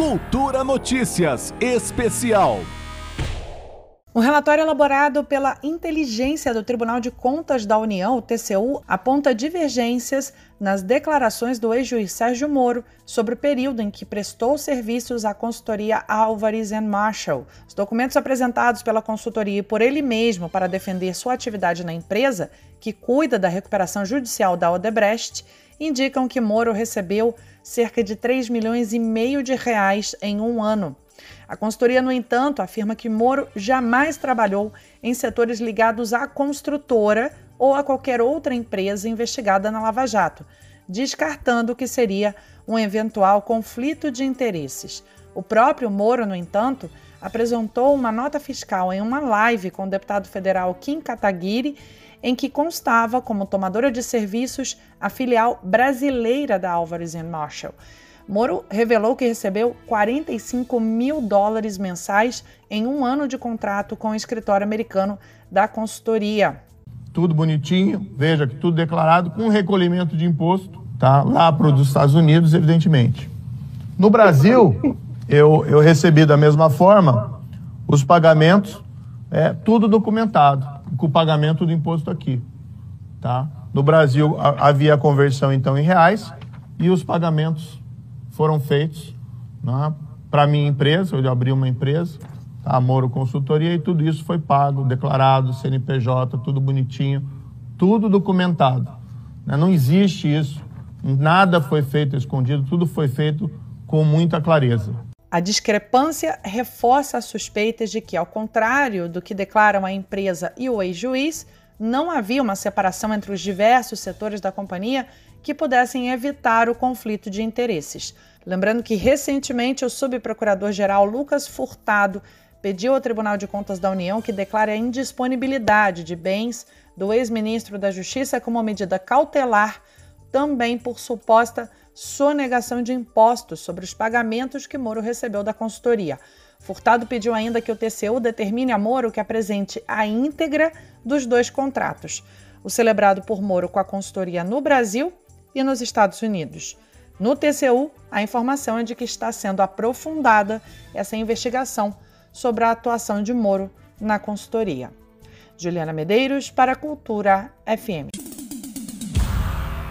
Cultura Notícias Especial. Um relatório elaborado pela Inteligência do Tribunal de Contas da União, o TCU, aponta divergências nas declarações do ex-juiz Sérgio Moro sobre o período em que prestou serviços à consultoria Álvares Marshall. Os documentos apresentados pela consultoria e por ele mesmo para defender sua atividade na empresa, que cuida da recuperação judicial da Odebrecht, indicam que Moro recebeu cerca de 3 milhões e meio de reais em um ano. A consultoria, no entanto, afirma que Moro jamais trabalhou em setores ligados à construtora ou a qualquer outra empresa investigada na Lava Jato, descartando que seria um eventual conflito de interesses. O próprio Moro, no entanto, apresentou uma nota fiscal em uma live com o deputado federal Kim Kataguiri, em que constava como tomadora de serviços a filial brasileira da Alvarez Marshall. Moro revelou que recebeu 45 mil dólares mensais em um ano de contrato com o escritório americano da consultoria. Tudo bonitinho, veja que tudo declarado com recolhimento de imposto, tá? Lá para os Estados Unidos, evidentemente. No Brasil, eu, eu recebi da mesma forma os pagamentos, é, tudo documentado, com o pagamento do imposto aqui, tá? No Brasil havia a conversão então em reais e os pagamentos foram feitos né, para minha empresa, eu abri uma empresa, tá, Moro Consultoria, e tudo isso foi pago, declarado, CNPJ, tudo bonitinho, tudo documentado. Né? Não existe isso, nada foi feito escondido, tudo foi feito com muita clareza. A discrepância reforça as suspeitas de que, ao contrário do que declaram a empresa e o ex-juiz, não havia uma separação entre os diversos setores da companhia que pudessem evitar o conflito de interesses. Lembrando que recentemente o subprocurador-geral Lucas Furtado pediu ao Tribunal de Contas da União que declare a indisponibilidade de bens do ex-ministro da Justiça como medida cautelar, também por suposta sonegação de impostos sobre os pagamentos que Moro recebeu da consultoria. Furtado pediu ainda que o TCU determine a Moro que apresente a íntegra dos dois contratos, o celebrado por Moro com a consultoria no Brasil e nos Estados Unidos. No TCU, a informação é de que está sendo aprofundada essa investigação sobre a atuação de Moro na consultoria. Juliana Medeiros para a Cultura FM.